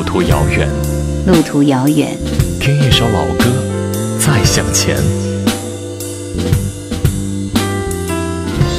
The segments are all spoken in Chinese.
路途遥远，路途遥远，听一首老歌，再向前。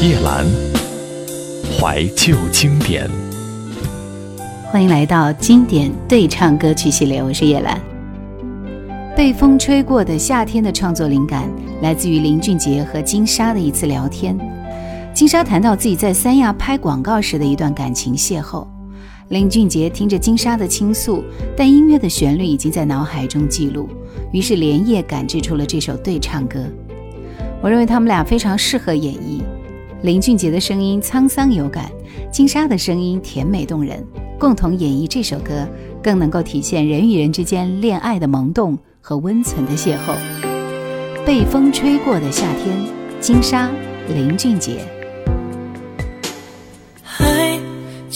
叶兰，怀旧经典。欢迎来到经典对唱歌曲系列，我是叶兰。被风吹过的夏天的创作灵感来自于林俊杰和金莎的一次聊天。金莎谈到自己在三亚拍广告时的一段感情邂逅，林俊杰听着金莎的倾诉，但音乐的旋律已经在脑海中记录，于是连夜赶制出了这首对唱歌。我认为他们俩非常适合演绎。林俊杰的声音沧桑有感，金莎的声音甜美动人，共同演绎这首歌，更能够体现人与人之间恋爱的萌动和温存的邂逅。被风吹过的夏天，金莎、林俊杰。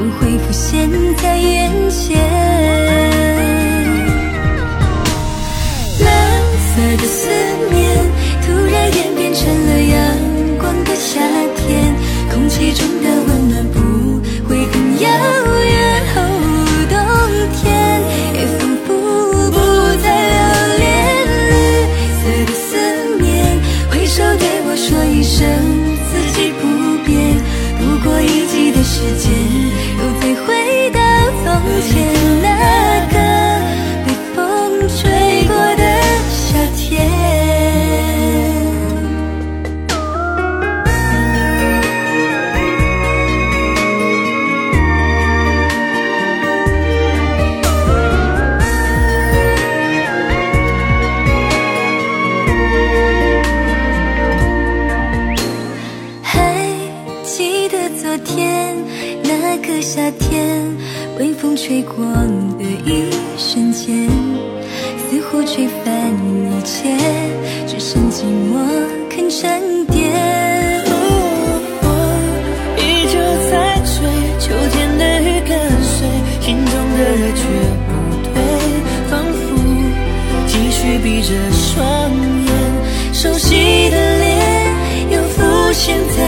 总会浮现在眼前。蓝色的思念突然演变成了阳光的夏天，空气中的温似乎吹翻一切，只剩寂寞肯沉淀。依旧在追，秋天的雨跟随，心中的热却不退，仿佛继续闭着双眼，熟悉的脸又浮现在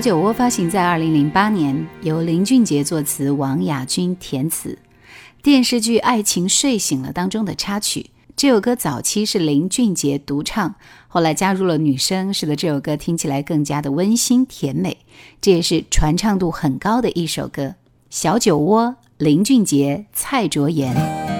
小酒窝发行在二零零八年，由林俊杰作词，王雅君填词。电视剧《爱情睡醒了》当中的插曲，这首歌早期是林俊杰独唱，后来加入了女声，使得这首歌听起来更加的温馨甜美。这也是传唱度很高的一首歌，《小酒窝》，林俊杰、蔡卓妍。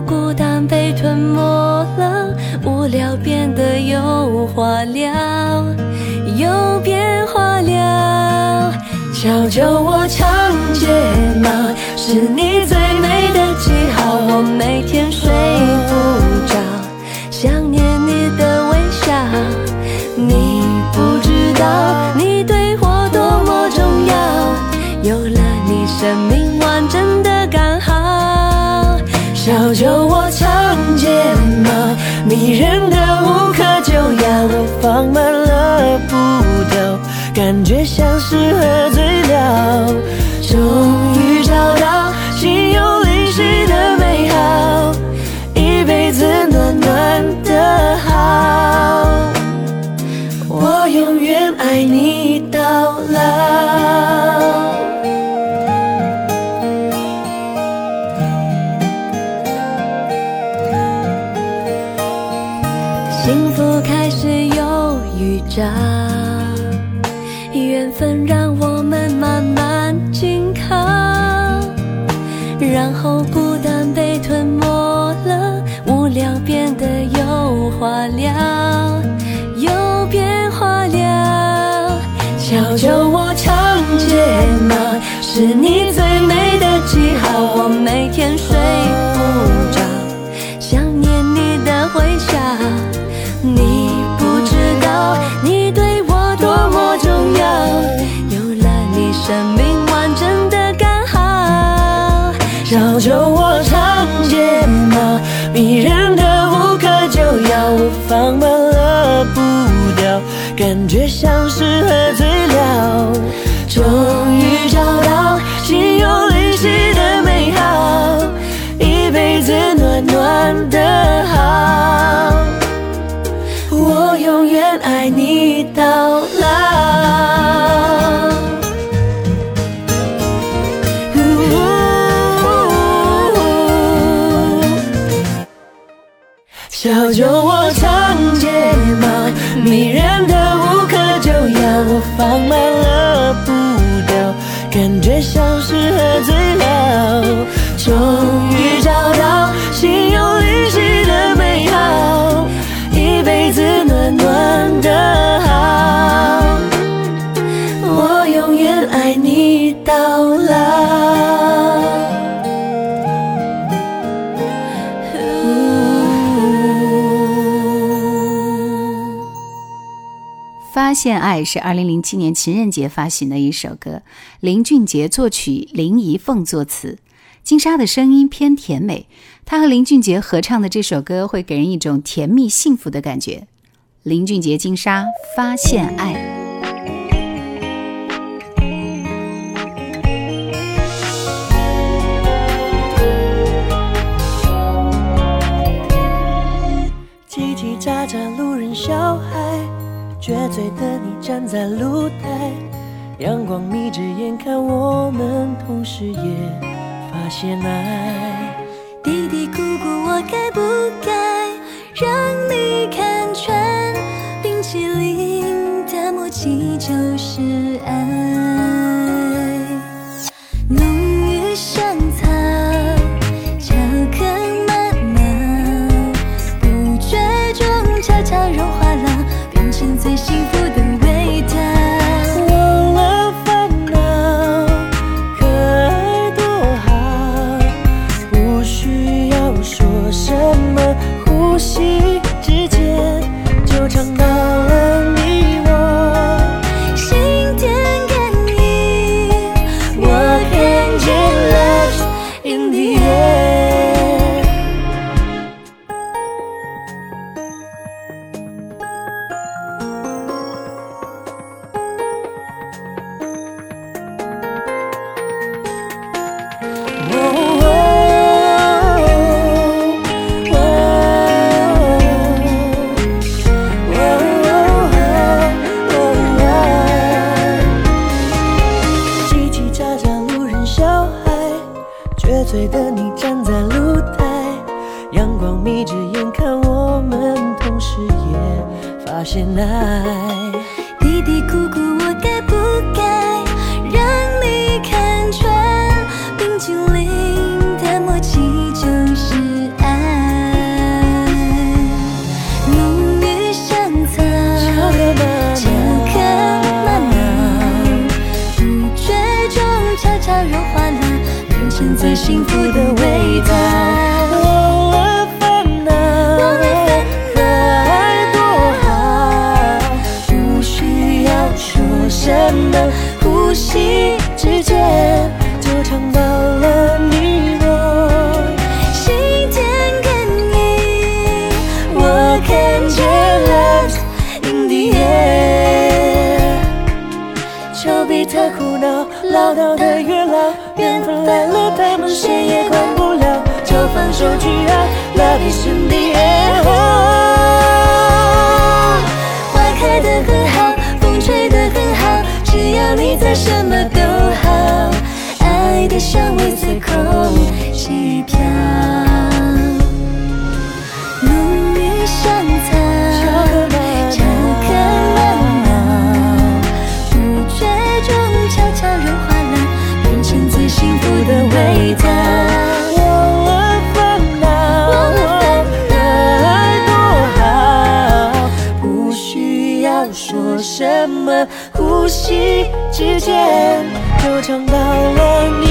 被吞没了。无聊变得有话聊，有变化了。小酒窝长睫毛，是你最美的记号。我每天睡不着，想念你的微笑。你不知道，你对我多么重要。有了你，生命完整的刚好。小酒窝长睫毛。迷人的无可救药，我放慢了步调，感觉像是喝醉了。终于找到心有灵犀的美好，一辈子暖暖的好，我永远爱你到老。家迷人的无可救药。我放慢了步调，感觉像是喝醉了。终于找到心有灵犀的美好，一辈子暖暖的好。我永远爱你到放慢了步调，感觉像是喝醉了。终现爱是二零零七年情人节发行的一首歌，林俊杰作曲，林怡凤作词。金莎的声音偏甜美，她和林俊杰合唱的这首歌会给人一种甜蜜幸福的感觉。林俊杰、金莎发现爱。叽叽喳喳，路人小孩，绝醉的你站在露台，阳光眯着眼看我们，同时也。发现爱，嘀嘀咕咕，我该不该让你看幸福的味道。空气飘，浓郁深藏，巧克曼娜，不觉中悄悄融化了，变成最幸福的味道。忘了烦恼，忘了烦恼爱多好，不需要说什么，呼吸之间就尝到了你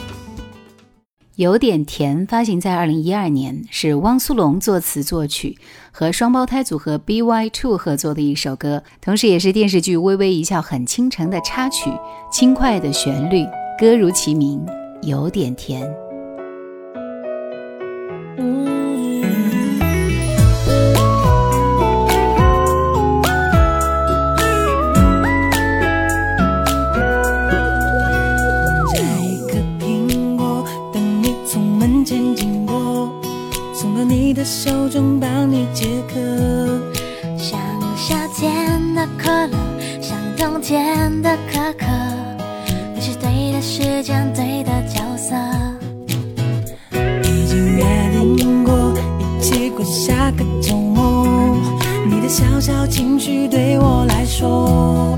有点甜，发行在二零一二年，是汪苏泷作词作曲，和双胞胎组合 BY Two 合作的一首歌，同时也是电视剧《微微一笑很倾城》的插曲。轻快的旋律，歌如其名，有点甜。你的手中，帮你解渴。像夏天的可乐，像冬天的可可，你是对的时间，对的角色。已经约定过，一起过下个周末。你的小小情绪对我来说，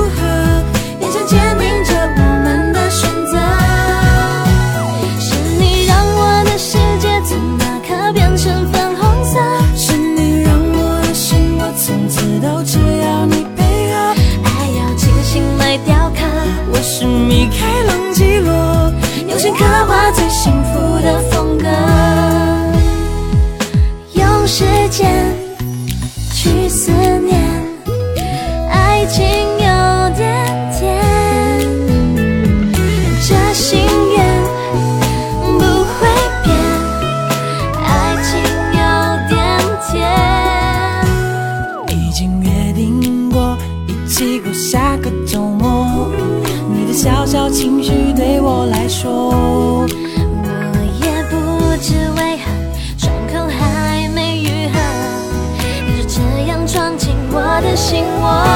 我的心窝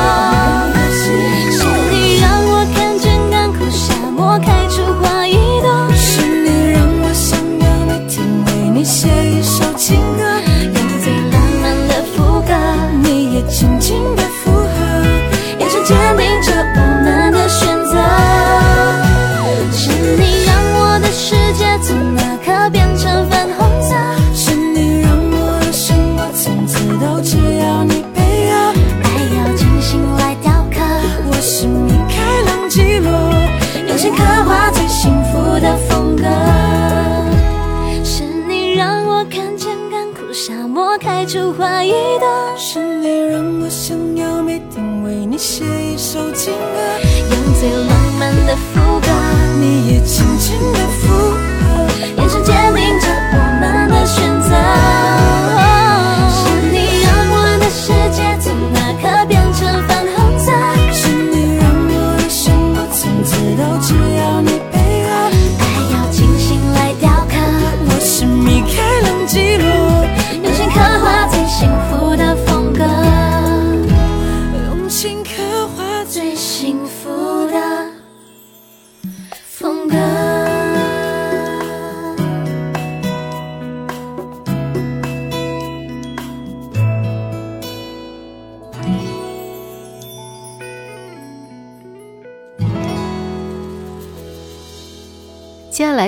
still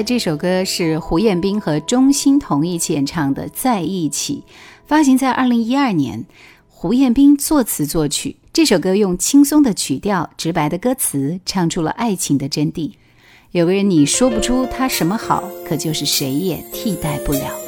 这首歌是胡彦斌和钟欣桐一起演唱的在一起发行在二零一二年。胡彦斌作词作曲这首歌用轻松的曲调直白的歌词唱出了爱情的真谛。有个人你说不出他什么好可就是谁也替代不了。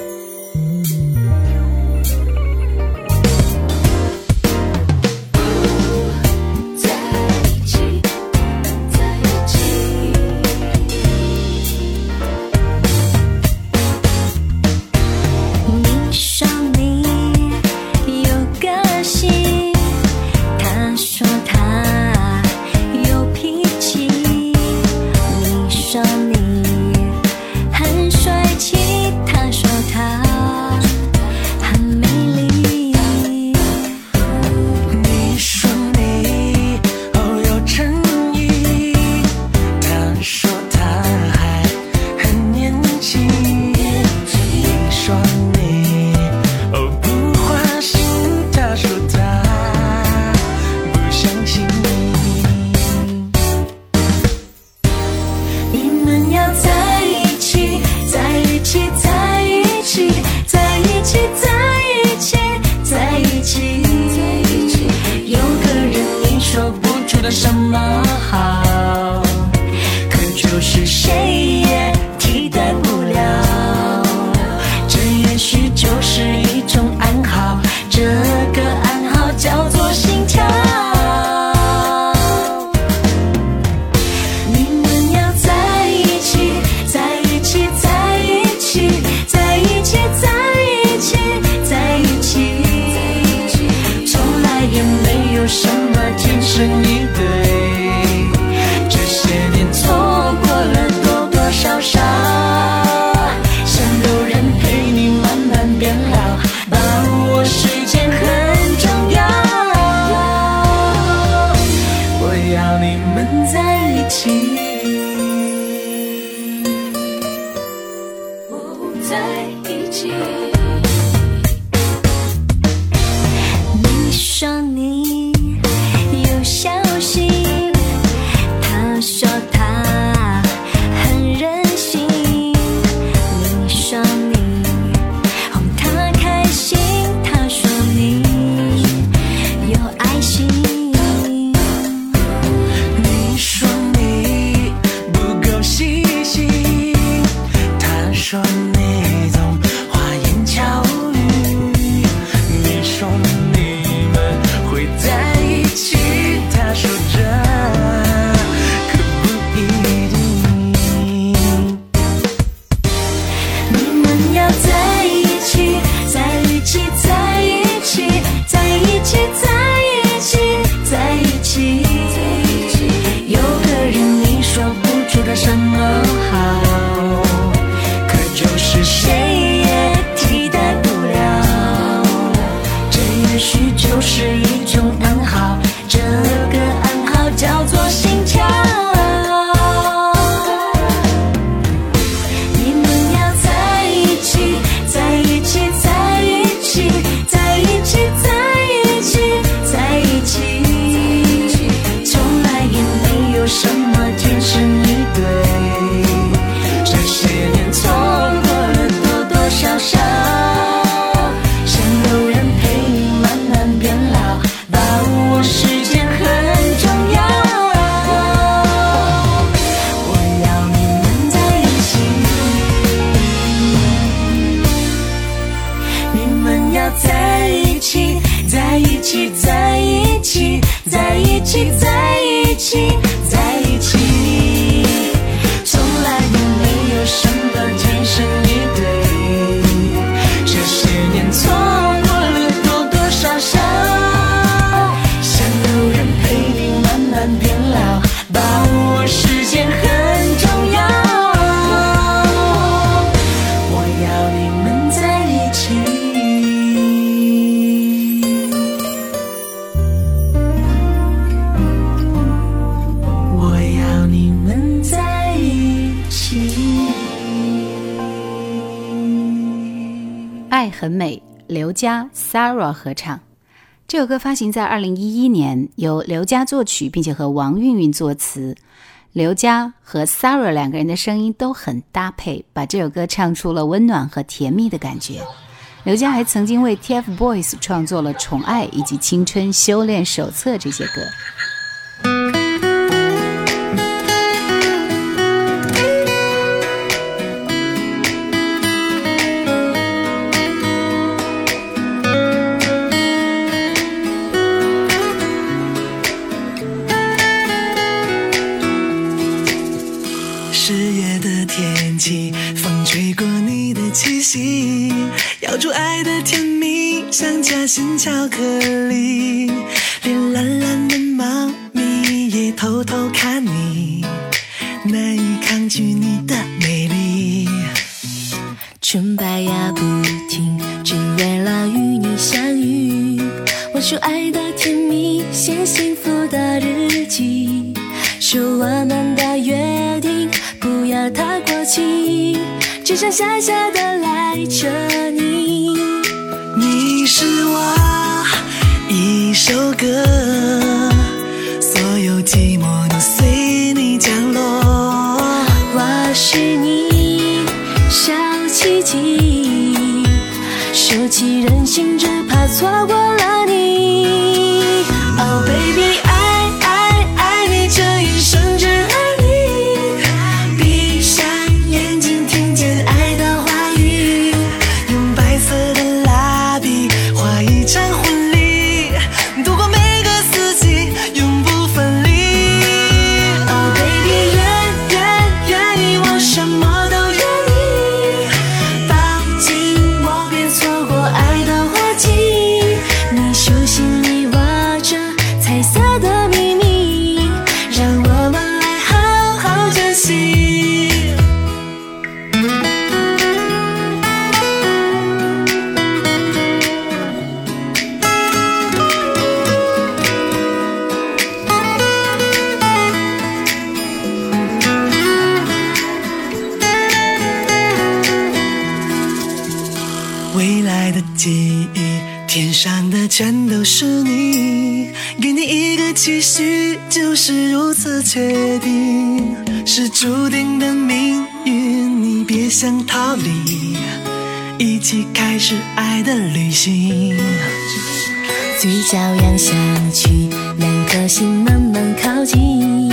刘佳、Sarah 合唱。这首歌发行在二零一一年，由刘佳作曲，并且和王韵韵作词。刘佳和 Sarah 两个人的声音都很搭配，把这首歌唱出了温暖和甜蜜的感觉。刘佳还曾经为 TFBOYS 创作了《宠爱》以及《青春修炼手册》这些歌。写幸福的日记，数我们的约定，不要太过期，只想傻傻的赖着你，你是我一首歌，所有寂寞都随你降落，我是你小奇迹，收起任性，只怕错过了。一起开始爱的旅行。嘴角扬下去两颗心慢慢靠近。